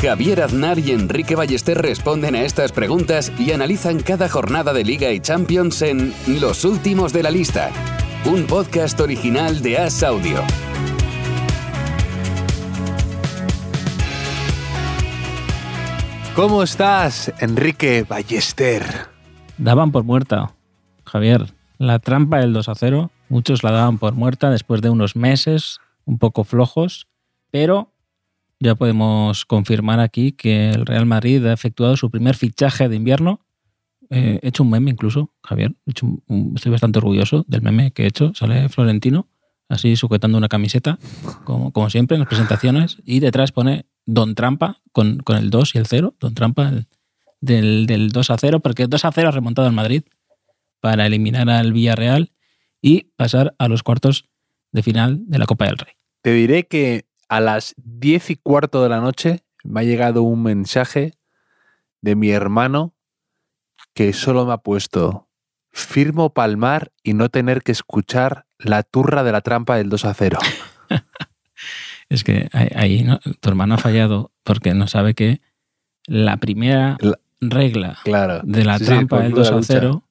Javier Aznar y Enrique Ballester responden a estas preguntas y analizan cada jornada de Liga y Champions en Los Últimos de la Lista, un podcast original de As Audio. ¿Cómo estás, Enrique Ballester? Daban por muerta, Javier. La trampa del 2 a 0, muchos la daban por muerta después de unos meses un poco flojos, pero ya podemos confirmar aquí que el Real Madrid ha efectuado su primer fichaje de invierno. Eh, he hecho un meme incluso, Javier. estoy bastante orgulloso del meme que he hecho. Sale Florentino, así sujetando una camiseta, como, como siempre en las presentaciones, y detrás pone Don Trampa con, con el 2 y el 0. Don Trampa del, del 2 a 0, porque el 2 a 0 ha remontado al Madrid para eliminar al Villarreal y pasar a los cuartos de final de la Copa del Rey. Te diré que a las diez y cuarto de la noche me ha llegado un mensaje de mi hermano que solo me ha puesto firmo palmar y no tener que escuchar la turra de la trampa del 2 a 0. es que ahí tu hermano ha fallado porque no sabe que la primera regla de la trampa del 2 a 0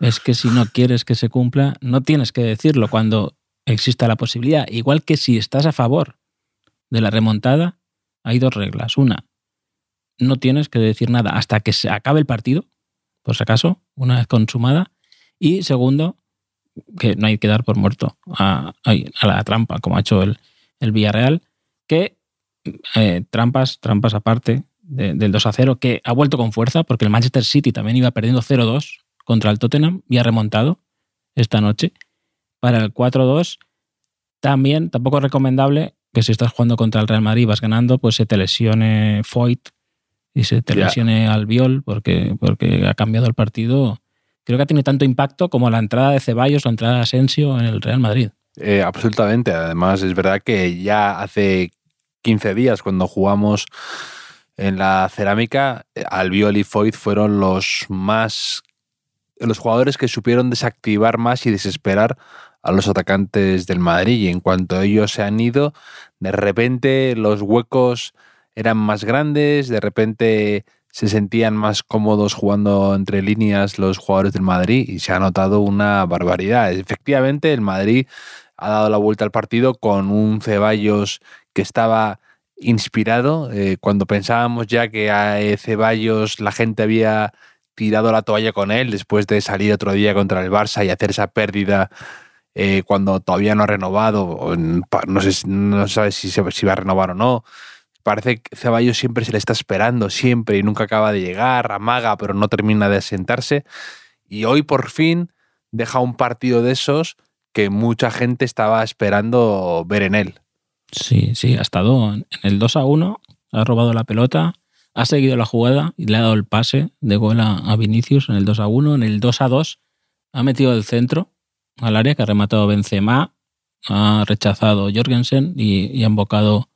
es que si no quieres que se cumpla, no tienes que decirlo cuando exista la posibilidad. Igual que si estás a favor de la remontada, hay dos reglas. Una, no tienes que decir nada hasta que se acabe el partido, por si acaso, una vez consumada. Y segundo, que no hay que dar por muerto a, la trampa, como ha hecho el, el Villarreal, que eh, trampas, trampas aparte del 2 a 0, que ha vuelto con fuerza, porque el Manchester City también iba perdiendo 0-2 contra el Tottenham y ha remontado esta noche. Para el 4-2, también tampoco es recomendable que si estás jugando contra el Real Madrid y vas ganando, pues se te lesione Foyt y se te lesione Albiol porque, porque ha cambiado el partido. Creo que ha tenido tanto impacto como la entrada de Ceballos o la entrada de Asensio en el Real Madrid. Eh, absolutamente. Además, es verdad que ya hace 15 días, cuando jugamos en la cerámica, Albiol y Foyt fueron los más. los jugadores que supieron desactivar más y desesperar a los atacantes del Madrid y en cuanto ellos se han ido, de repente los huecos eran más grandes, de repente se sentían más cómodos jugando entre líneas los jugadores del Madrid y se ha notado una barbaridad. Efectivamente, el Madrid ha dado la vuelta al partido con un Ceballos que estaba inspirado. Eh, cuando pensábamos ya que a Ceballos la gente había tirado la toalla con él después de salir otro día contra el Barça y hacer esa pérdida eh, cuando todavía no ha renovado, no, sé, no sabe si, va a renovar o no. Parece que Ceballos siempre se le está esperando, siempre, y nunca acaba de llegar, amaga, pero no termina de asentarse. Y hoy por fin deja un partido de esos que mucha gente estaba esperando ver en él. Sí, sí, ha estado en el 2 a 1, ha robado la pelota, ha seguido la jugada y le ha dado el pase de gol a, Vinicius en el 2 a 1. En el 2 a 2 ha metido el centro al área que ha rematado Benzema, ha rechazado Jorgensen y, ha invocado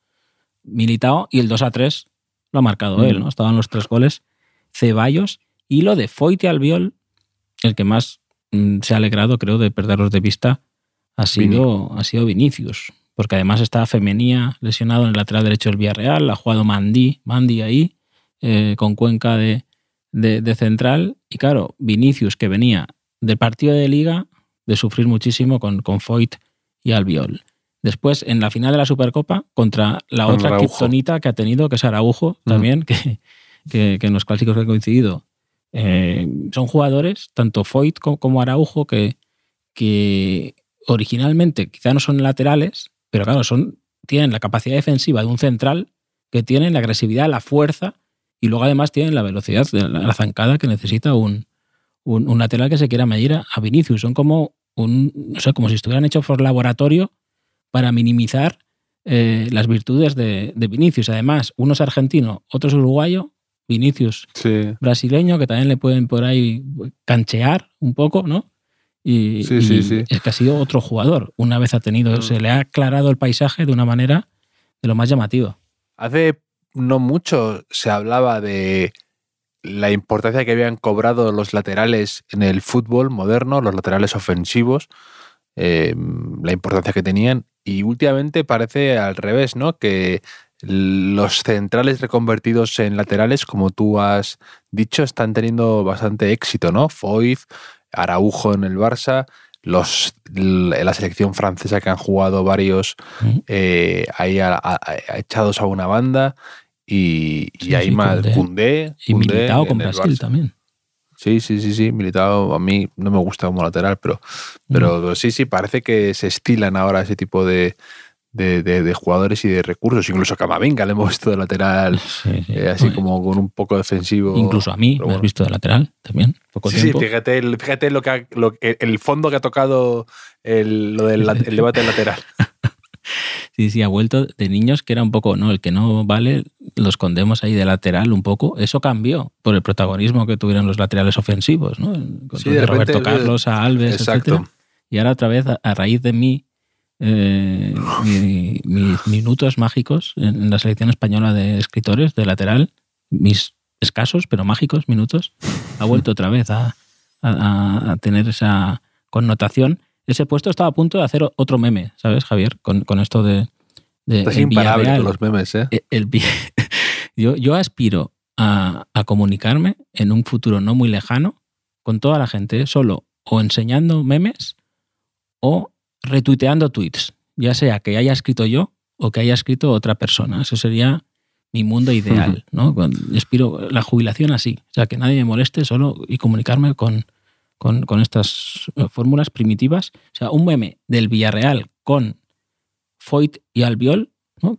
Militao y el 2 a 3 lo ha marcado él, ¿no? Estaban los tres goles. Ceballos y lo de Foyte Albiol, el que más mm, se ha alegrado, creo, de perderlos de vista, ha sido, ha sido Vinicius, porque además está Femenía lesionado en el lateral derecho del Villarreal, ha jugado Mandi, Mandi ahí, eh, con Cuenca de, de, central, y claro, Vinicius que venía del partido de liga de sufrir muchísimo con, con Foyt y Albiol. Después, en la final de la Supercopa, contra la otra criptonita que ha tenido, que es Araujo, mm. también, que, que, en los clásicos que han coincidido. Eh, son jugadores, tanto Foyt como Araujo, que, que originalmente quizá no son laterales, pero claro, son, tienen la capacidad defensiva de un central, que tienen la agresividad, la fuerza, y luego además tienen la velocidad, la, zancada que necesita un, un, lateral que se quiera medir a, a Vinicius. Son como un, o sea, como si estuvieran hechos por laboratorio para minimizar eh, las virtudes de, Vinicius. Además, uno es argentino, otro es uruguayo, Vinicius Sí. brasileño, que también le pueden por ahí canchear un poco, ¿no? Y, Sí, sí, y sí. es que ha sido otro jugador. Una vez ha tenido, Mm. se le ha aclarado el paisaje de una manera de lo más llamativo. Hace no mucho se hablaba de la importancia que habían cobrado los laterales en el fútbol moderno, los laterales ofensivos, eh, la importancia que tenían. Y últimamente parece al revés, ¿no? Que los centrales reconvertidos en laterales, como tú has dicho, están teniendo bastante éxito, ¿no? Foyth, Araujo en el Barça, los, la selección francesa que han jugado varios eh, ahí a- a- a- echados a una banda y, sí, más. Koundé, Y Koundé militado con Brasil también. Sí, sí, sí, sí, militado a mí no me gusta como lateral, pero, Mm. pero sí, sí, parece que se estilan ahora ese tipo de, de, de- de jugadores y de recursos. Incluso a Camavinga le hemos visto de lateral, Sí, sí. eh, así Bueno, como con un poco defensivo. Incluso a mí, me has visto de lateral también, poco Sí, sí, fíjate, el- fíjate lo que ha- lo el fondo que ha tocado el, lo del el debate lateral. Sí, sí, ha vuelto de niños que era un poco, no, el que no vale, lo escondemos ahí de lateral un poco. Eso cambió por el protagonismo que tuvieron los laterales ofensivos, ¿no? Sí, de Roberto Carlos, a Alves, Exacto. etcétera. Y ahora otra vez, a, a raíz de mí, eh, mi- mis minutos mágicos en la selección española de escritores de lateral, mis escasos pero mágicos minutos, ha vuelto otra vez a, a- a tener esa connotación. Ese puesto estaba a punto de hacer otro meme, ¿sabes, Javier? Con, con esto de, de Estás el imparable Villarreal. con los memes, ¿eh? Eh, el vi- yo, yo aspiro a, a comunicarme en un futuro no muy lejano con toda la gente, solo o enseñando memes o retuiteando tweets, ya sea que haya escrito yo o que haya escrito otra persona. Eso sería mi mundo ideal, ¿no? Aspiro la jubilación así, o sea, que nadie me moleste solo y comunicarme con, con, con estas eh, fórmulas primitivas. O sea, un meme del Villarreal con Foyt y Albiol,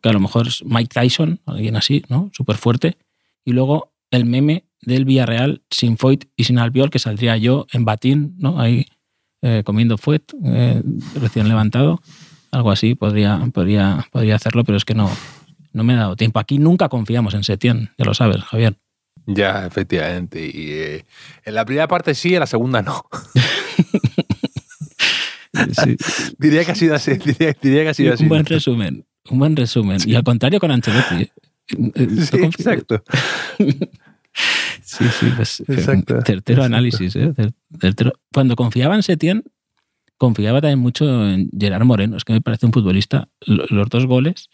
que a lo mejor es Mike Tyson, alguien así, ¿no? Súper fuerte. Y luego el meme del Villarreal sin Foyt y sin Albiol, que saldría yo en batín, ¿no? Ahí eh, comiendo Foyt, eh, recién levantado. Algo así podría, podría, podría hacerlo, pero es que no, no me ha dado tiempo. Aquí nunca confiamos en Setién, ya lo sabes, Javier. Ya, efectivamente. Y eh, en la primera parte sí, en la segunda no. Sí, diría que ha sido así. Diría, diría que ha sido así. un buen resumen, un buen resumen. Y al contrario con Ancelotti. ¿eh? Eh, Sí, exacto. Sí, sí, pues, Exacto. un certero análisis. ¿eh? Cuando confiaba en Setién, confiaba también mucho en Gerard Moreno. Es que me parece un futbolista. Lo- Los dos goles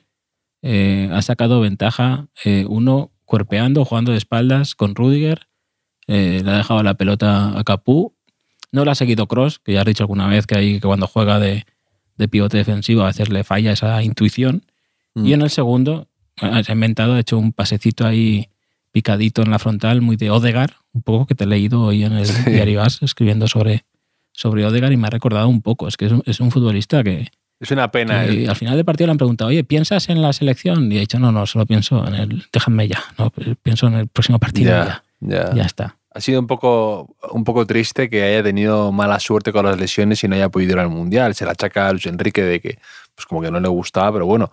eh, ha sacado ventaja. eh, uno cuerpeando, jugando de espaldas con Rudiger. eh, le ha dejado la pelota a Capú. No le ha seguido Cross, que ya has dicho alguna vez que, hay, que cuando juega de, de pivote defensivo a veces le falla esa intuición. Mm. Y en el segundo, se ha inventado, ha hecho un pasecito ahí picadito en la frontal, muy de Odegar, un poco que te he leído hoy en el Sí. diario As, escribiendo sobre, sobre Odegar y me ha recordado un poco. Es que es un, es un futbolista que, Es una pena. ¿eh? al final del partido le han preguntado, oye, ¿piensas en la selección? Y ha dicho, no, no, solo pienso en el, déjame ya, no, pienso en el próximo partido, ya, Ya, ya. ya está. Ha sido un poco, un poco triste que haya tenido mala suerte con las lesiones y no haya podido ir al Mundial. Se le achaca a Luis Enrique de que pues como que no le gustaba, pero bueno,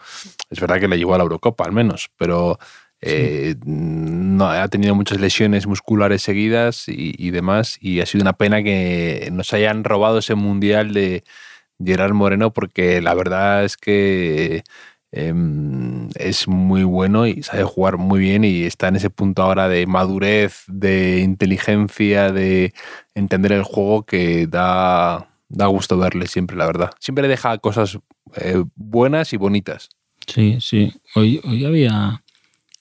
es verdad que le llegó a la Eurocopa al menos, pero eh, no, ha tenido muchas lesiones musculares seguidas y, y demás y ha sido una pena que nos hayan robado ese Mundial de Gerard Moreno porque la verdad es que em, es muy bueno y sabe jugar muy bien y está en ese punto ahora de madurez, de inteligencia, de entender el juego que da, da gusto verle siempre, la verdad. Siempre deja cosas eh, buenas y bonitas. Sí, sí. Hoy, hoy había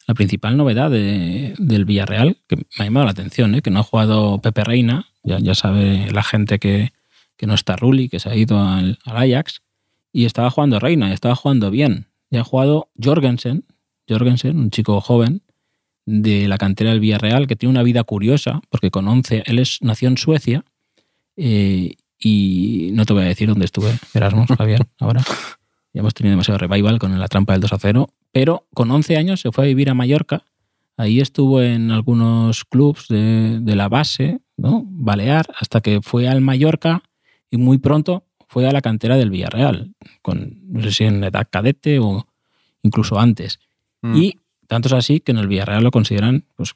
la principal novedad de- del Villarreal, que me ha llamado la atención, ¿eh? que no ha jugado Pepe Reina, ya, ya sabe la gente que, que no está Rulli, que se ha ido al, al Ajax, y estaba jugando Reina, y estaba jugando bien. Y ha jugado Jorgensen, Jorgensen, un chico joven de la cantera del Villarreal, que tiene una vida curiosa, porque con 11, él es, nació en Suecia, eh, y no te voy a decir dónde estuve, Erasmus, Javier, ahora. Ya hemos tenido demasiado revival con la trampa del 2 a 0. Pero con 11 años se fue a vivir a Mallorca. Ahí estuvo en algunos clubs de, de la base, ¿no? Balear, hasta que fue al Mallorca y muy pronto fue a la cantera del Villarreal, con no sé si en edad cadete o incluso antes. Mm. Y tanto es así que en el Villarreal lo consideran pues,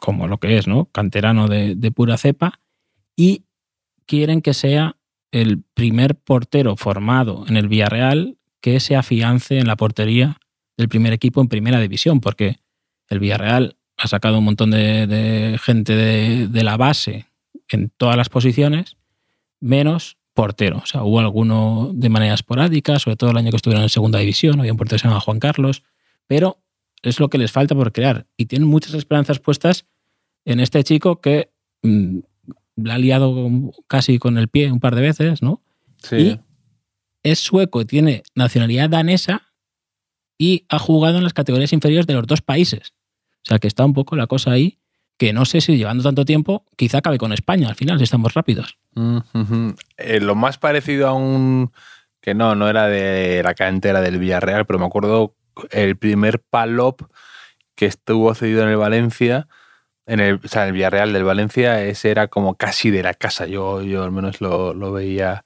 como lo que es, ¿no? Canterano de, de pura cepa. Y quieren que sea el primer portero formado en el Villarreal que se afiance en la portería del primer equipo en primera división, porque el Villarreal ha sacado un montón de, de gente de, de la base en todas las posiciones, menos portero. O sea, hubo alguno de manera esporádica, sobre todo el año que estuvieron en segunda división, había un portero que se Juan Carlos, pero es lo que les falta por crear. Y tienen muchas esperanzas puestas en este chico que mm, la ha liado casi con el pie un par de veces, ¿no? Sí. Y es sueco tiene nacionalidad danesa y ha jugado en las categorías inferiores de los dos países. O sea que está un poco la cosa ahí, que no sé si llevando tanto tiempo, quizá acabe con España al final, si estamos rápidos. Mm. Eh, lo más parecido a un. que no, no era de la cantera del Villarreal, pero me acuerdo el primer Palop que estuvo cedido en el Valencia, en el, o sea, en el Villarreal del Valencia, ese era como casi de la casa. Yo, yo al menos lo, lo veía.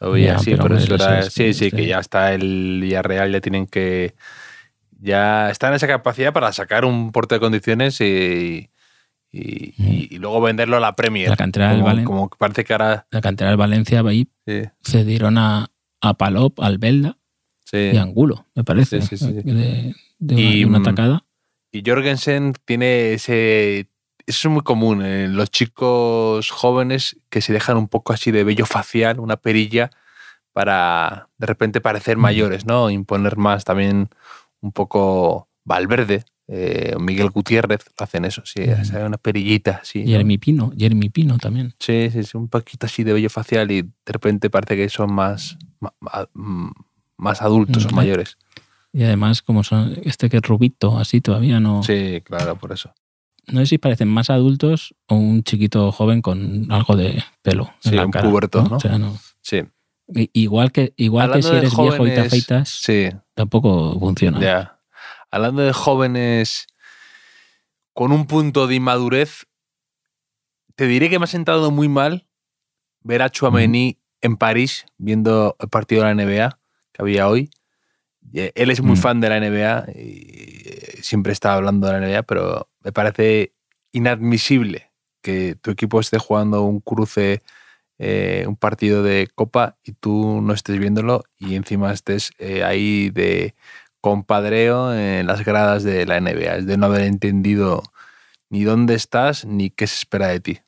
Lo veía así, pero pero eso hombre, era. eso es- sí, sí, que sí. ya está el Villarreal, ya tienen que. Ya está en esa capacidad para sacar un porte de condiciones y. Y, y- y luego venderlo a la Premier. La cantera del como, Valen- como que parece que ahora. La cantera del Valencia ahí Sí, cedieron a, a Palop, al Belda sí. y a Angulo, me parece, Sí, sí, sí. de, de una, Y, de una mm, atacada. Y Jorgensen tiene ese. Eso es muy común en los chicos jóvenes que se dejan un poco así de vello facial, una perilla, para de repente parecer Mm. mayores, ¿no? Imponer más también un poco Valverde, eh, Miguel Gutiérrez, hacen eso, sí, Mm. una perillita, sí. ¿no? Jeremy Pino, Jeremy Pino también. Sí, sí, sí, un poquito así de vello facial y de repente parece que son más, más adultos o Mm. mayores. Y además, como son este que es rubito, así todavía no. Sí, claro, por eso. No sé si parecen más adultos o un chiquito joven con algo de pelo. en Sí, la un cara, puberto, ¿no? O sea, no. Sí, Igual que, igual que si eres viejo y te afeitas, sí, tampoco funciona. Ya. Hablando de jóvenes con un punto de inmadurez, te diré que me ha sentado muy mal ver a Chouameni en París viendo el partido de la NBA que había hoy. Y Él es muy Mm. fan de la NBA y eh, siempre está hablando de la NBA, pero me parece inadmisible que tu equipo esté jugando un cruce, eh, un partido de copa y tú no estés viéndolo y encima estés eh, ahí de compadreo en las gradas de la NBA. Es de no haber entendido ni dónde estás ni qué se espera de ti.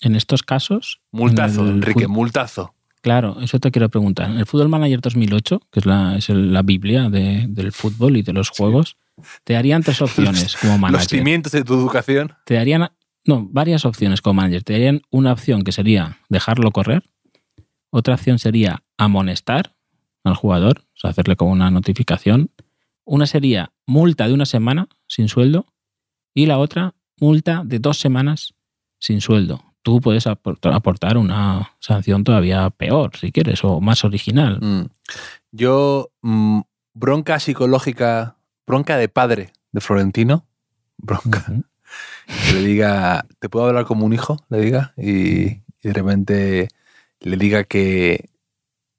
En estos casos. Multazo, en el Enrique, multazo. Claro, eso te quiero preguntar. En el Fútbol Manager 2008, que es la, es la Biblia de- del fútbol y de los juegos, te darían tres opciones como Los manager. cimientos de tu educación. Te darían, no, varias opciones como manager. Te darían una opción que sería dejarlo correr. Otra opción sería amonestar al jugador, o sea, hacerle como una notificación. Una sería multa de una semana sin sueldo. Y la otra, multa de dos semanas sin sueldo. Tú puedes aport- aportar una sanción todavía peor, si quieres, o más original. Mm. Yo, mm, bronca psicológica, bronca de padre de Florentino, bronca, que le diga, ¿te puedo hablar como un hijo? Le diga, y, y de repente le diga que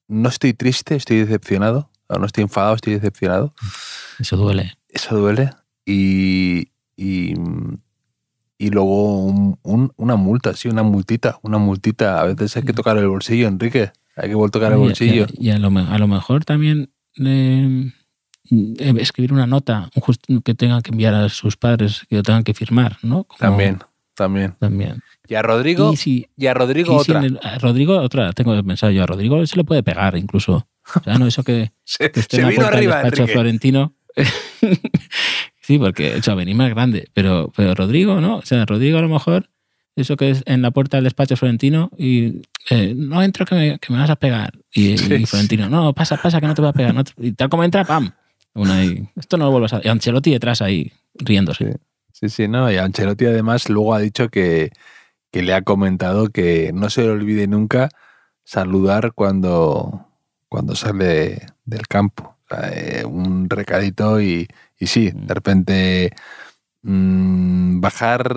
no estoy triste, estoy decepcionado, no estoy enfadado, estoy decepcionado. Eso duele. Eso duele. Y, y, y luego un- un- una multa, sí, una multita, una multita. A veces hay que tocar el bolsillo, Enrique. Hay que tocar el Y- y- bolsillo. Y, a, lo, a lo mejor también eh, eh, escribir una nota un just- que tengan que enviar a sus padres, que lo tengan que firmar, ¿no? Como- También, también. También. Y a Rodrigo, Y si, y a Rodrigo si otra. en el- a Rodrigo, otra, tengo que pensar yo, a Rodrigo se le puede pegar incluso. O sea, no, eso que, Se, que se vino arriba, despacho florentino. sí, porque el venir más grande, pero, pero Rodrigo, ¿no? O sea, Rodrigo a lo mejor, eso que es en la puerta del despacho florentino y eh, no entro que me, que me vas a pegar. Y, Sí, y Florentino, no, pasa, pasa que no te voy a pegar. no te- y tal como entra, ¡pam! Una ahí. Esto no lo vuelvas a... Y Ancelotti detrás ahí, riéndose. Sí, sí, no. Y Ancelotti además luego ha dicho que, que le ha comentado que no se le olvide nunca saludar cuando, cuando sale del campo. O sea, eh, un recadito y, y sí, de repente mm, bajar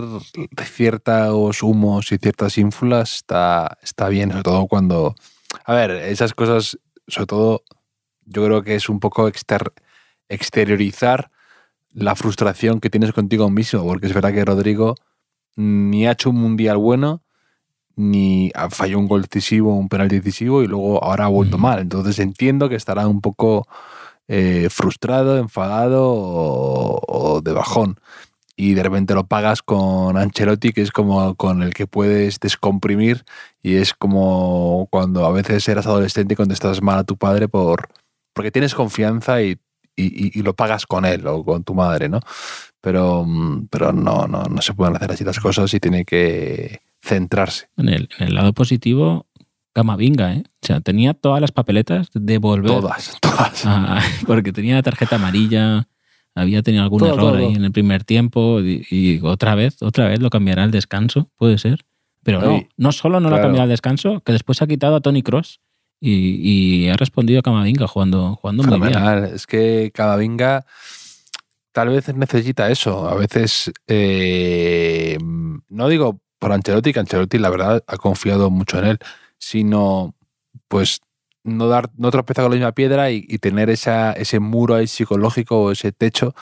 ciertos humos y ciertas ínfulas está, está bien, sobre todo cuando... A ver, esas cosas, sobre todo, yo creo que es un poco exter- exteriorizar la frustración que tienes contigo mismo, porque es verdad que Rodrigo ni ha hecho un mundial bueno, ni ha falló un gol decisivo, un penal decisivo y luego ahora ha vuelto mal. Entonces entiendo que estará un poco eh, frustrado, enfadado o, de bajón. Y de repente lo pagas con Ancelotti, que es como con el que puedes descomprimir y es como cuando a veces eras adolescente y contestas mal a tu padre por, porque tienes confianza y, y, lo pagas con él o con tu madre, ¿no? Pero, mm, pero no, no, no se pueden hacer así las cosas y tiene que centrarse. En el, en el lado positivo, Camavinga, ¿eh? O sea, tenía todas las papeletas de volver. Todas, todas. porque tenía tarjeta amarilla, había tenido algún error ahí en el primer tiempo y, otra vez, otra vez lo cambiará al descanso, puede ser. Pero no, no solo no lo ha cambiado al descanso, que después ha quitado a Tony Cross y, ha respondido a Camavinga jugando, jugando muy bien. Es que Camavinga tal vez necesita eso. A veces, eh, no digo por Ancelotti, que Ancelotti la verdad ha confiado mucho en él, sino pues no dar no tropezar con la misma piedra y, tener esa, ese muro ahí psicológico o ese techo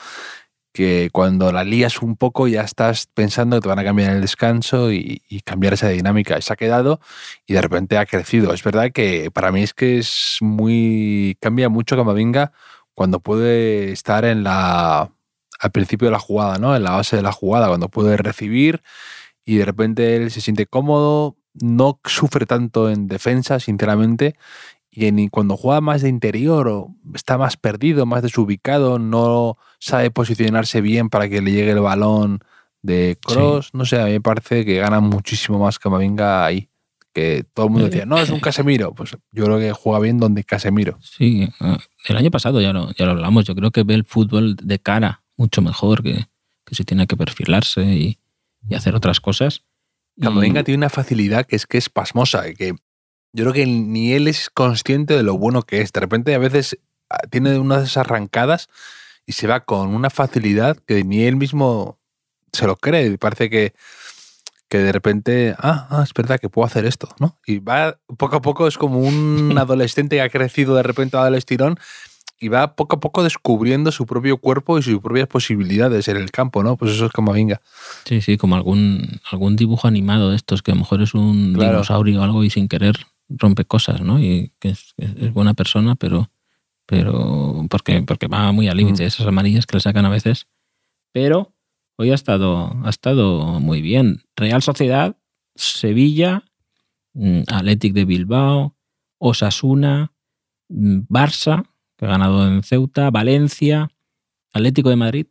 que cuando la lías un poco ya estás pensando que te van a cambiar el descanso y, cambiar esa dinámica. Y se ha quedado y de repente ha crecido. Es verdad que para mí es que es muy. cambia mucho Camavinga cuando puede estar en la. al principio de la jugada, ¿no? En la base de la jugada, cuando puede recibir y de repente él se siente cómodo, no sufre tanto en defensa, sinceramente, y en, cuando juega más de interior o está más perdido, más desubicado, no sabe posicionarse bien para que le llegue el balón de cross, no sé, a mí me parece que gana muchísimo más Camavinga ahí. Que todo el mundo decía, no, es un Casemiro. Pues yo creo que juega bien donde Casemiro. Sí, ah, el año pasado ya lo, ya lo hablamos. Yo creo que ve el fútbol de cara mucho mejor, que, que si tiene que perfilarse y, y hacer otras cosas. Camavinga tiene una facilidad que es que es pasmosa, que yo creo que ni él es consciente de lo bueno que es. De repente a veces ah, tiene una de esas arrancadas y se va con una facilidad que ni él mismo se lo cree. Parece que, que de repente, ah, ah, es verdad que puedo hacer esto, ¿no? Y va poco a poco, es como un adolescente que ha crecido de repente a el estirón y va poco a poco descubriendo su propio cuerpo y sus propias posibilidades en el campo, ¿no? Pues eso es como venga. Sí, sí, como algún, algún dibujo animado de estos, que a lo mejor es un dinosaurio o algo y sin querer rompe cosas, ¿no? Y que es, buena persona, pero, pero porque, porque va muy al límite, mm. esas amarillas que le sacan a veces. Pero hoy ha estado, ha estado muy bien. Real Sociedad, Sevilla, mm, Athletic de Bilbao, Osasuna, mm, Barça, que ha ganado en Ceuta, Valencia, Atlético de Madrid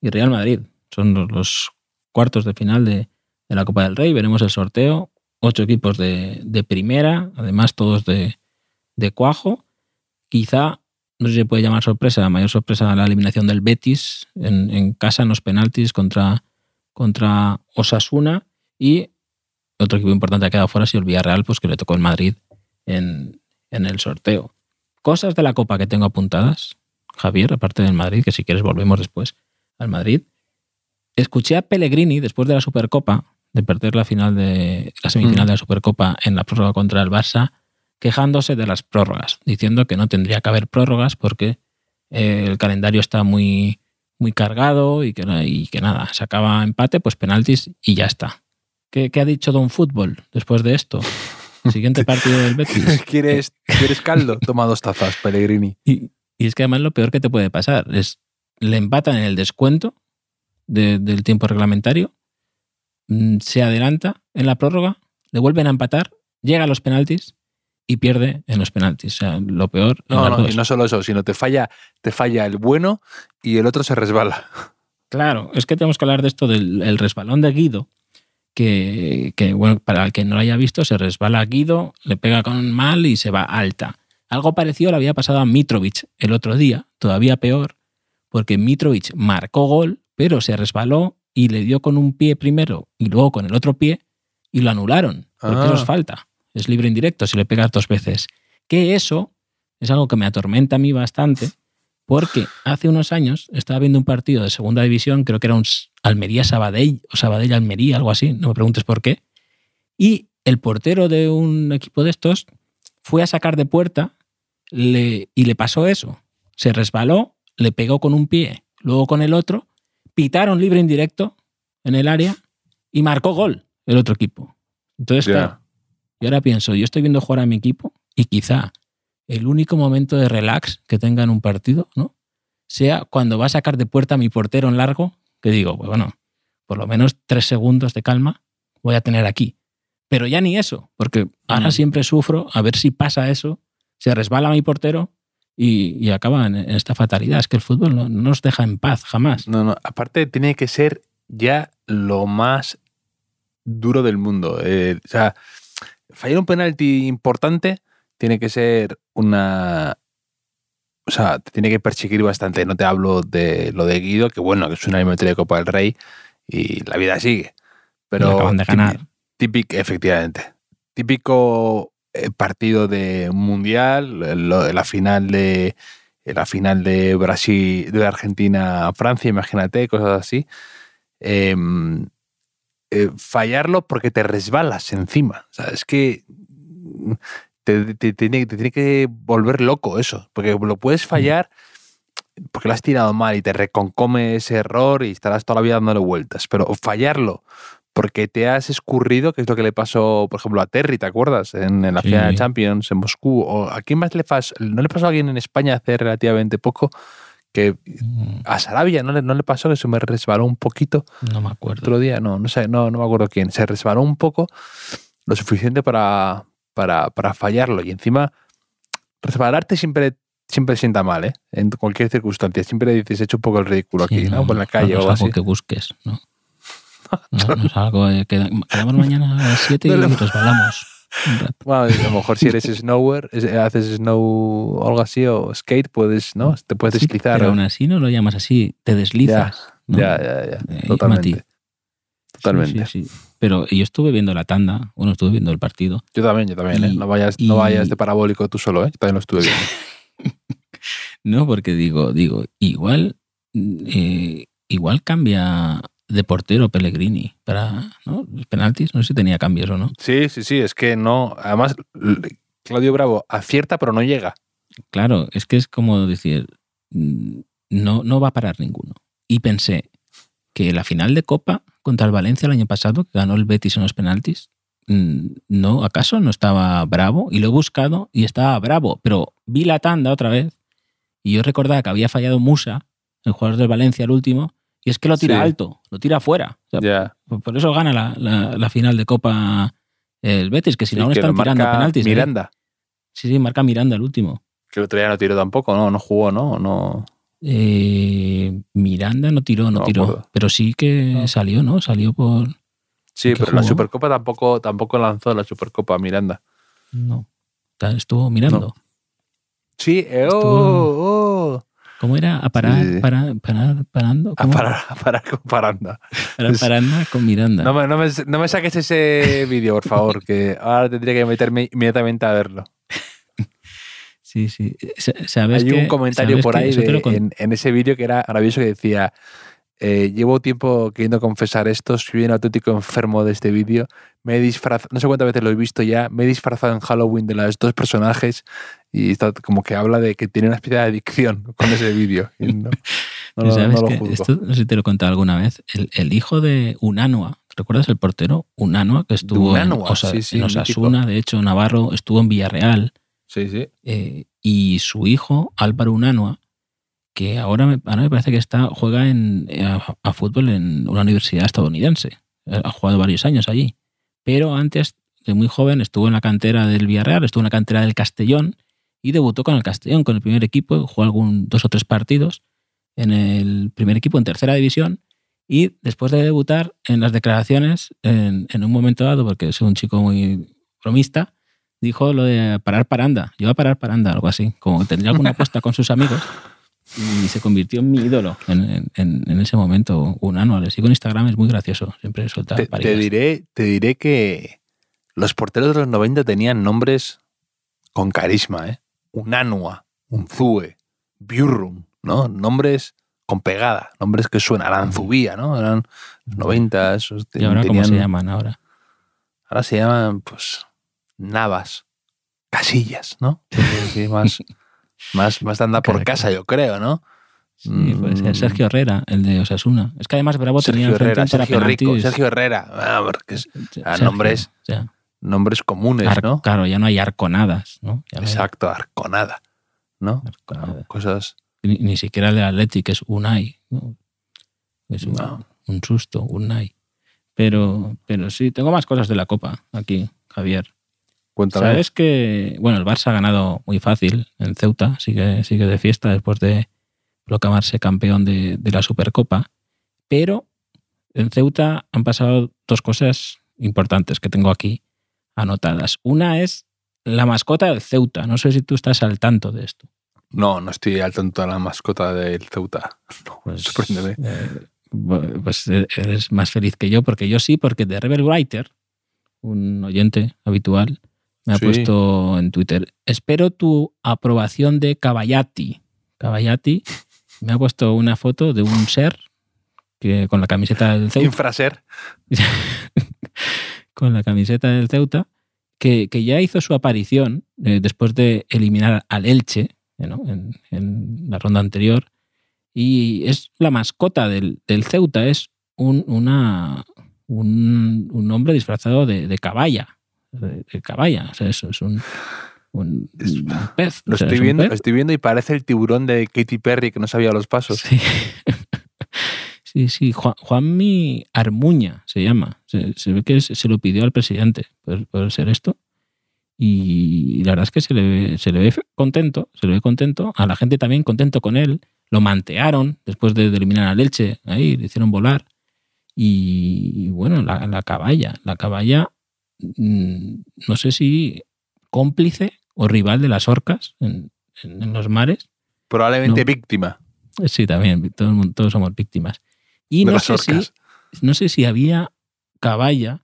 y Real Madrid. Son los, cuartos de final de, la Copa del Rey. Veremos el sorteo. Ocho equipos de, primera, además todos de, cuajo. Quizá, no sé si se puede llamar sorpresa, la mayor sorpresa la eliminación del Betis en, casa en los penaltis contra, Osasuna. Y otro equipo importante ha quedado fuera, si el Villarreal, pues que le tocó el Madrid en el sorteo. Cosas de la Copa que tengo apuntadas, Javier, aparte del Madrid, que si quieres volvemos después al Madrid. Escuché a Pellegrini después de la Supercopa, de perder la final de la semifinal mm. de la Supercopa en la prórroga contra el Barça, quejándose de las prórrogas, diciendo que no tendría que haber prórrogas porque eh, el calendario está muy, muy cargado y que, y que nada, se acaba empate, pues penaltis y ya está. ¿Qué, ¿Qué, ha dicho Don Fútbol después de esto? Siguiente partido del Betis. ¿Quieres, ¿Quieres caldo? Toma dos tazas, Pellegrini. Y, es que además lo peor que te puede pasar es le empatan en el descuento del tiempo reglamentario, mm, se adelanta en la prórroga, le vuelven a empatar, llega a los penaltis y pierde en los penaltis. O sea, lo peor. No, no, y no solo eso, sino te falla, te falla el bueno y el otro se resbala. Claro, es que tenemos que hablar de esto del resbalón de Guido, que, bueno, para el que no lo haya visto, se resbala Guido, le pega con mal y se va alta. Algo parecido le había pasado a Mitrovic el otro día, todavía peor, porque Mitrovic marcó gol, pero se resbaló y le dio con un pie primero y luego con el otro pie y lo anularon, porque eso es ah. falta. Es libre indirecto si le pegas dos veces. Que eso es algo que me atormenta a mí bastante, porque hace unos años estaba viendo un partido de segunda división, creo que era un Almería-Sabadell o Sabadell-Almería, algo así, no me preguntes por qué. Y el portero de un equipo de estos fue a sacar de puerta y le pasó eso. Se resbaló, le pegó con un pie luego con el otro, pitaron libre indirecto en el área y marcó gol el otro equipo. Entonces, Ya. claro, yo ahora pienso, yo estoy viendo jugar a mi equipo y quizá el único momento de relax que tenga en un partido, ¿no? Sea cuando va a sacar de puerta a mi portero en largo, que digo, pues bueno, por lo menos tres segundos de calma voy a tener aquí. Pero ya ni eso, porque ahora Mm. siempre sufro a ver si pasa eso, se resbala mi portero y, y acaba en, en esta fatalidad. Es que el fútbol no, no nos deja en paz jamás. No, no, aparte tiene que ser ya lo más duro del mundo. Eh, o sea, fallar un penalti importante tiene que ser una... O sea, te tiene que perseguir bastante. No te hablo de lo de Guido, que bueno, que es una eliminatoria de Copa del Rey y la vida sigue. Pero acaban de ganar. Típico, efectivamente. Típico eh, partido de un mundial, la final de la final de Brasil, de Argentina a Francia, imagínate, cosas así. Em, eh, fallarlo porque te resbalas encima. O sea, es que te, te tiene, te tiene que volver loco eso. Porque lo puedes fallar porque lo has tirado mal y te reconcome ese error y estarás toda la vida dándole vueltas. Pero fallarlo porque te has escurrido, que es lo que le pasó, por ejemplo, a Terry, ¿te acuerdas? En, en la Sí. final de Champions, en Moscú. O ¿A quién más le pasó? ¿No le pasó a alguien en España hace relativamente poco? Que Mm, a Sarabia no le, no le pasó, que se me resbaló un poquito No me acuerdo. otro día, no, no sé, no, no me acuerdo quién. Se resbaló un poco, lo suficiente para, para, para fallarlo. Y encima, resbalarte siempre, siempre sienta mal, ¿eh? En cualquier circunstancia. Siempre dices, he hecho un poco el ridículo Sí, aquí, ¿no? Por la calle no o es algo así. que busques, ¿no? No, no es algo que quedamos mañana a las 7 y No le- resbalamos. Bueno, a lo mejor si eres snower, es- haces snow o algo así, o skate, puedes, ¿no? Te puedes Sí, deslizar. pero ¿no? aún así no lo llamas así, te deslizas. ¿no? Ya, ya, ya. Eh, Totalmente. Totalmente. Sí. Pero yo estuve viendo la tanda, bueno, estuve viendo el partido. Yo también, yo también, ¿eh? No vayas, y- no vayas de parabólico tú solo, ¿eh? Yo también lo estuve viendo. No, porque digo, digo, igual, eh, igual cambia de portero Pellegrini para ¿no? los penaltis. No sé si tenía cambios o no. Sí, sí, sí, es que no. Además, Claudio Bravo acierta, pero no llega. Claro, es que es como decir, mm, no, no va a parar ninguno. Y pensé que la final de Copa contra el Valencia el año pasado, que ganó el Betis en los penaltis, mm, no, ¿acaso no estaba bravo? Y lo he buscado y estaba bravo, pero vi la tanda otra vez y yo recordaba que había fallado Musa, el jugador del Valencia, el último, y es que lo tira Sí. alto, lo tira. O sea, Ya. por- eso gana la, la- la final de Copa el Betis, que si Sí, no, no están tirando penaltis. ¿eh? Miranda, Sí, sí, marca Miranda el último. que el otro día no tiró tampoco, ¿no? No jugó, ¿no? no Eh, Miranda no tiró, no, tiró. acuerdo. Pero sí que No. salió, ¿no? Salió por. sí, ¿Qué pero la? Supercopa tampoco, tampoco lanzó la Supercopa Miranda. No. Estuvo mirando. Sí, eh, oh, Estuvo- oh. ¿Cómo era? A parar, Sí, sí. parar, parar, parando. A parar, a parar con Paranda. Parar, parando con Miranda. No me, no, me, no me saques ese vídeo, por favor, que ahora tendría que meterme inmediatamente a verlo. Sí, sí. Sa- ¿Sabes Hay que- un comentario por ahí de- con- en, en ese vídeo que era maravilloso que decía eh, llevo tiempo queriendo confesar esto, soy un auténtico enfermo de este vídeo, me he disfrazado, no sé cuántas veces lo he visto ya, me he disfrazado en Halloween de los dos personajes y está como que habla de que tiene una especie de adicción con ese vídeo. No, no ¿Sabes no lo esto no sé si te lo he contado alguna vez. El, el hijo de Unanua, ¿recuerdas el portero? Unanua, que estuvo Unanua, en, Osa- sí, sí, en mítico. Osasuna, de hecho, Navarro estuvo en Villarreal. Sí, sí. eh, y su hijo, Álvaro Unanua, que ahora me, ahora me parece que está, juega en, eh, a, fútbol en una universidad estadounidense. Eh, Ha jugado varios años allí. Pero antes, de muy joven, estuvo en la cantera del Villarreal, estuvo en la cantera del Castellón y debutó con el Castellón, con el primer equipo, jugó algún dos o tres partidos en el primer equipo en tercera división y después de debutar en las declaraciones, en, en un momento dado, porque es un chico muy bromista, dijo lo de parar paranda. Yo voy a parar paranda, algo así. Como tendría alguna apuesta con sus amigos. Y se convirtió en mi ídolo en, en- en ese momento. Un anual. Le sigo en Instagram, es muy gracioso. Siempre suelta Te, te diré, te diré que los porteros de los 90 tenían nombres con carisma, ¿eh? Unanua, Unzue, Biurrum, ¿no? Nombres con pegada, nombres que suenan, Aranzubía, ¿no? Eran los 90, esos ¿Y ahora cómo se llaman ahora? Ahora se llaman, pues, Navas, Casillas, ¿no? Sí, más, más, más de andar por casa, yo creo, ¿no? Sí, puede ser. Sergio Herrera, el de Osasuna. Es que además Bravo tenía Mm. Sergio enfrente Herrera, Sergio Rico. Sergio Herrera. Ah, porque es- ah, Sergio, nombres, o sea, nombres comunes, ar- ¿no? Claro, ya no hay arconadas, ¿no? Ya Exacto, Arconada. ¿No? arconadas. Cosas. Ni, ni siquiera el de Athletic es Unai. ¿no? Es un, No. un susto, Unai. Pero, pero sí, tengo más cosas de la Copa aquí, Javier. Cuéntame. Sabes que, bueno, el Barça ha ganado muy fácil en Ceuta, sigue, sigue de fiesta después de proclamarse campeón de, de la Supercopa, pero en Ceuta han pasado dos cosas importantes que tengo aquí anotadas. Una es la mascota del Ceuta, no sé si tú estás al tanto de esto. No, no estoy al tanto de la mascota del Ceuta. No, Pues, sorpréndeme. eh, pues eh, eres más feliz que yo, porque yo sí, porque de Rebel Writer, un oyente habitual, me ha Sí. puesto en Twitter, espero tu aprobación de Caballati. Caballati me ha puesto una foto de un ser que con la camiseta del Ceuta, Infraser. con la camiseta del Ceuta, que, que ya hizo su aparición eh, después de eliminar al Elche eh, ¿no? en, en la ronda anterior. Y es la mascota del, del Ceuta, es un, una, un, un hombre disfrazado de, de caballa. De, caballa, o sea, eso es un, un, Es- un pez. Lo o sea, estoy es viendo, pez. lo estoy viendo y parece el tiburón de Katy Perry que no sabía los pasos. Sí. Sí, sí, Juan, Juanmi Armuña se llama. Se, se ve que se, se lo pidió al presidente por, por ser esto. Y la verdad es que se le, ve, se le ve contento, se le ve contento. A la gente también contento con él. Lo mantearon después de, de eliminar a Leche. Ahí le hicieron volar. Y, y bueno, la, la caballa. La caballa, no sé si cómplice o rival de las orcas en, en- en los mares. Probablemente No. víctima Sí, también, todo el mundo- todos somos víctimas. Y de no sé, si, no sé si había caballa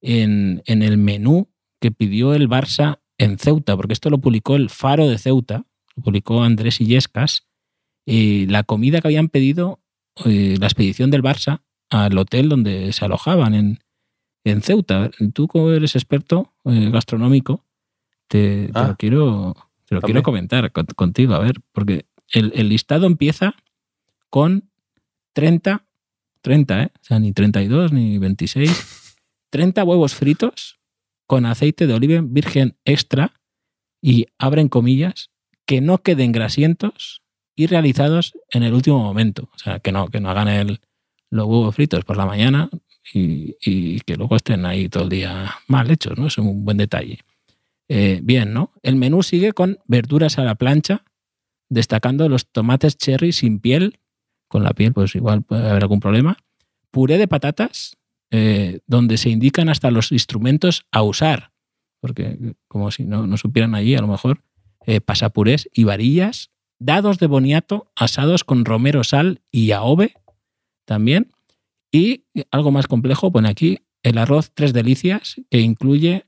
en, en el menú que pidió el Barça en Ceuta, porque esto lo publicó el Faro de Ceuta, lo publicó Andrés Illescas, eh, la comida que habían pedido eh, la expedición del Barça al hotel donde se alojaban en, en Ceuta. Tú, como eres experto eh, gastronómico, te, te Ah. lo quiero, te lo Hombre. quiero comentar con- contigo, a ver, porque el, el listado empieza con 30, 30, ¿eh? O sea, ni 32 ni 26, 30 huevos fritos con aceite de oliva virgen extra y abren comillas que no queden grasientos y realizados en el último momento. O sea, que no, que no hagan el, los huevos fritos por la mañana y, que luego estén ahí todo el día mal hechos, ¿no? Es un buen detalle. Eh, bien, ¿no? El menú sigue con verduras a la plancha, destacando los tomates cherry sin piel. Con la piel, pues igual puede haber algún problema. Puré de patatas, eh, donde se indican hasta los instrumentos a usar. Porque, como si no, no supieran allí, a lo mejor, eh, pasapurés y varillas. Dados de boniato asados con romero, sal y aove también. Y algo más complejo, pone aquí el arroz tres delicias, que incluye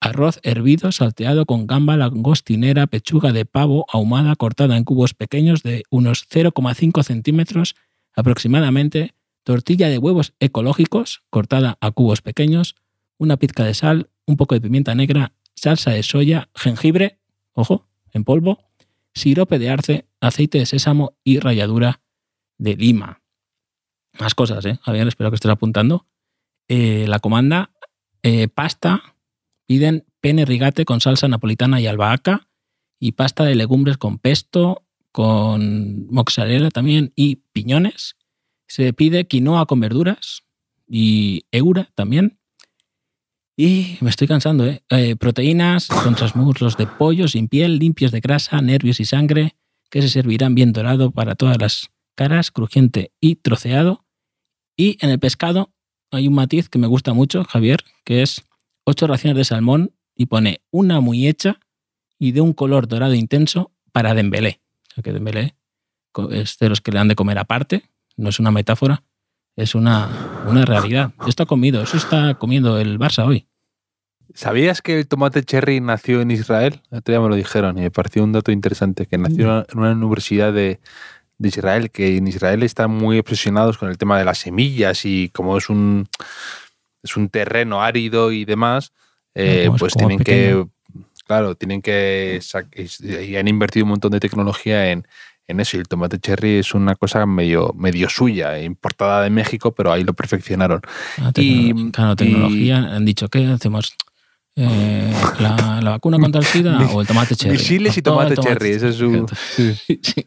arroz hervido salteado con gamba, langostinera, pechuga de pavo ahumada cortada en cubos pequeños de unos 0,5 centímetros aproximadamente, tortilla de huevos ecológicos cortada a cubos pequeños, una pizca de sal, un poco de pimienta negra, salsa de soya, jengibre, ojo, en polvo, sirope de arce, aceite de sésamo y ralladura de lima. Más cosas, ¿eh? Javier, espero que estés apuntando. Eh, la comanda, eh, pasta, piden pene rigate con salsa napolitana y albahaca y pasta de legumbres con pesto, con mozzarella también y piñones. Se pide quinoa con verduras y eura también. Y me estoy cansando, ¿eh? Eh, proteínas con muslos de pollo sin piel, limpios de grasa, nervios y sangre, que se servirán bien dorado para todas las caras, crujiente y troceado. Y en el pescado hay un matiz que me gusta mucho, Javier, que es ocho raciones de salmón y pone una muy hecha y de un color dorado intenso para Dembélé. O sea que Dembélé es de los que le dan de comer aparte, no es una metáfora, es una, una realidad. Esto comido, eso está comiendo el Barça hoy. ¿Sabías que el tomate cherry nació en Israel? El otro día me lo dijeron y me pareció un dato interesante, que nació en una universidad de, de Israel, que en Israel están muy obsesionados con el tema de las semillas y como es un, es un terreno árido y demás, eh, pues tienen pequeño. que, claro, tienen que, y han invertido un montón de tecnología en, en eso. Y el tomate cherry es una cosa medio, medio suya, importada de México, pero ahí lo perfeccionaron. Ah, Y- claro, y- tecnología. Han dicho, ¿qué hacemos? Eh, la, la vacuna contra el SIDA o el tomate cherry? Misiles y tomate cherry, ese es su... Sí, sí.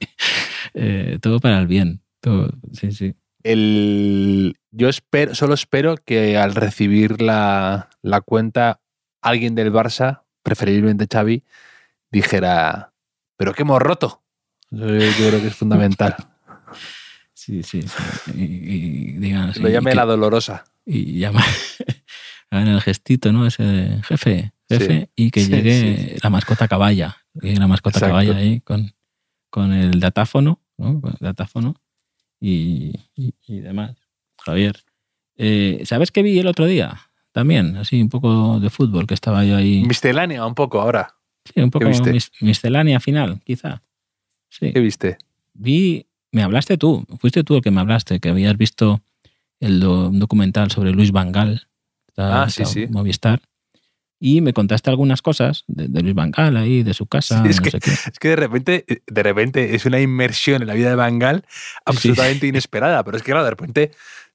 Eh, todo para el bien. Todo, sí, sí. El, yo espero, solo espero que al recibir la, la cuenta, alguien del Barça, preferiblemente Xavi, dijera, pero qué hemos roto. Eso yo creo que es fundamental. Sí, sí, sí. Y, y digan, sí, Lo llame y que- la dolorosa. y llama hagan el gestito, ¿no? Ese de jefe, jefe, y que Sí, llegue sí, sí. la mascota caballa, que llegue la mascota Exacto. caballa ahí con, con el datáfono, ¿no? Con el datáfono y, y- y demás. Javier, eh, ¿sabes qué vi el otro día? También, así un poco de fútbol, que estaba yo ahí. Miscelánea un poco ahora. Sí, un poco viste? mis- miscelánea final, quizá. Sí. ¿Qué viste? Vi, me hablaste tú, fuiste tú el que me hablaste, que habías visto el do- un documental sobre Luis Vangal, Ah, sí, sí. Movistar, y me contaste algunas cosas de, de Luis Vangal ahí, de su casa, Sí, es no que- sé qué. Es que de repente, de repente es una inmersión en la vida de Bangal absolutamente inesperada. Pero es que, claro, de repente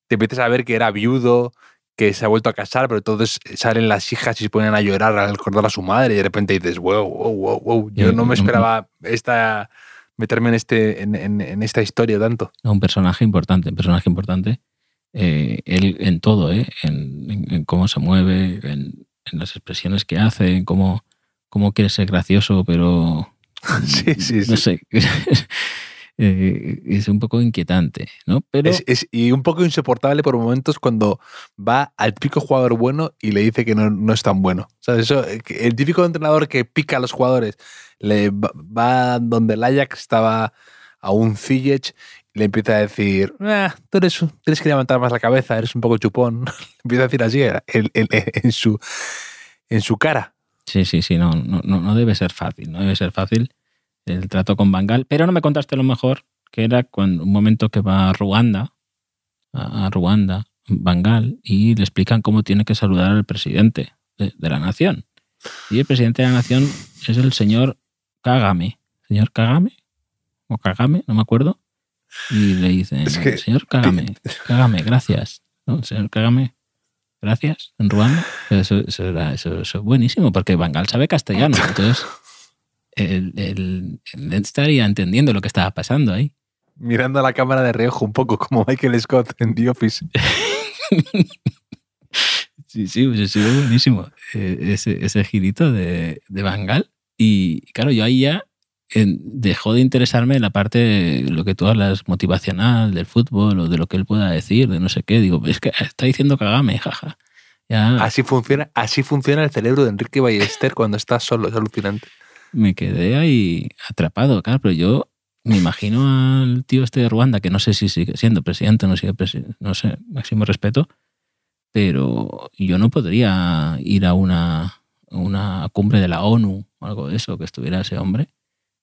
te empiezas a ver que era viudo, que se ha vuelto a casar, pero entonces salen las hijas y se ponen a llorar al recordar a su madre y de repente dices, wow, wow, wow, wow. Yo Eh, no me esperaba esta, meterme en, este, en, en- en esta historia tanto. Un personaje importante, un personaje importante. eh, él en todo, ¿eh? en, en- en cómo se mueve, en, en las expresiones que hace, en cómo, cómo quiere ser gracioso, pero Sí, sí, sí. no sé, eh, es un poco inquietante, ¿no? Pero Es- es- y un poco insoportable por momentos cuando va al típico jugador bueno y le dice que no, no es tan bueno. O sea, eso, eh, el típico entrenador que pica a los jugadores le va, va donde el Ajax estaba a un Ziyech le empieza a decir, "Ah, tú eres, tienes que levantar más la cabeza, eres un poco chupón. empieza a decir así en, en- en su, en su cara. Sí, sí, sí, no, no, no no debe ser fácil, no debe ser fácil el trato con Bangal, pero no me contaste lo mejor, que era un momento que va a Ruanda, a, a Ruanda, Bangal, y le explican cómo tiene que saludar al presidente de, de la nación. Y el presidente de la nación es el señor Kagame. ¿Señor Kagame? ¿O Kagame? No me acuerdo. Y le dicen, Es que- señor Kagame, Kagame, gracias. ¿No? Señor Kagame, gracias, en Ruanda. Eso, eso era, eso, eso es buenísimo, porque Bangal sabe castellano. Entonces, él, él- él estaría entendiendo lo que estaba pasando ahí. Mirando a la cámara de reojo un poco como Michael Scott en The Office. Sí, sí, pues sí, buenísimo. eh, ese, ese girito de, de Bangal. Y claro, yo ahí ya dejó de interesarme la parte de lo que tú hablas motivacional del fútbol o de lo que él pueda decir, de no sé qué. Digo, es que está diciendo Kagame, jaja. Ya Así funciona, así funciona el cerebro de Enrique Ballester cuando está solo, es alucinante. me quedé ahí atrapado, claro, pero yo me imagino al tío este de Ruanda, que no sé si sigue siendo presidente o no sigue presidente, no sé, máximo respeto, pero yo no podría ir a una, una cumbre de la ONU o algo de eso, que estuviera ese hombre.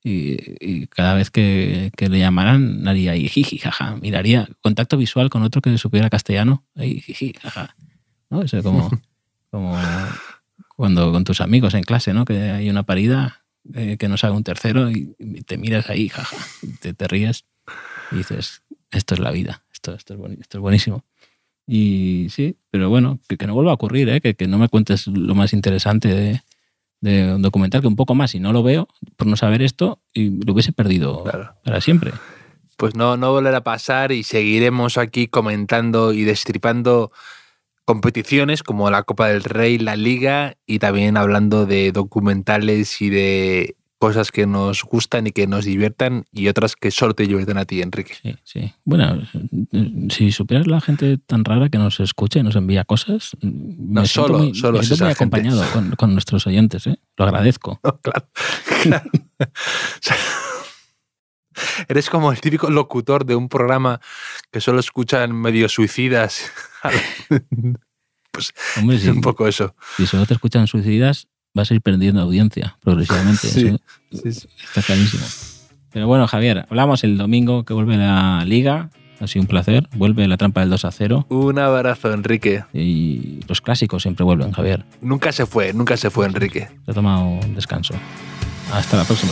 Y, y cada vez que, que le llamaran, haría ahí, jiji, jaja, miraría contacto visual con otro que supiera castellano, ahí, jiji, jaja. ¿No? Eso como, como cuando con tus amigos en clase, ¿no? Que hay una parida eh, que no sabe un tercero y, te miras ahí, jaja, te, te ríes y dices, esto es la vida, esto, esto, es, boni- esto es buenísimo. Y sí, pero bueno, que, que no vuelva a ocurrir, ¿eh? que, que no me cuentes lo más interesante de, de un documental, que un poco más, y no lo veo por no saber esto, y lo hubiese perdido Claro. para siempre. Pues no, no volverá a pasar y seguiremos aquí comentando y destripando competiciones como la Copa del Rey, la Liga y también hablando de documentales y de cosas que nos gustan y que nos diviertan y otras que solo te divierten a ti, Enrique. Sí, sí. Bueno, si supieras la gente tan rara que nos escucha y nos envía cosas, me siento solo- muy, solo me muy acompañado con, con nuestros oyentes, ¿eh? Lo agradezco. No, claro. Eres como el típico locutor de un programa que solo escuchan medio suicidas. pues Hombre, un poco eso. si solo te escuchan suicidas, vas a ir perdiendo audiencia progresivamente. Sí. Sí, sí. está clarísimo. Pero bueno, Javier, hablamos el domingo que vuelve la liga. Ha sido un placer. Vuelve la trampa del 2 a 0. Un abrazo, Enrique. Y los clásicos siempre vuelven, Javier. Nunca se fue, nunca se fue, Enrique. Se ha tomado un descanso. Hasta la próxima.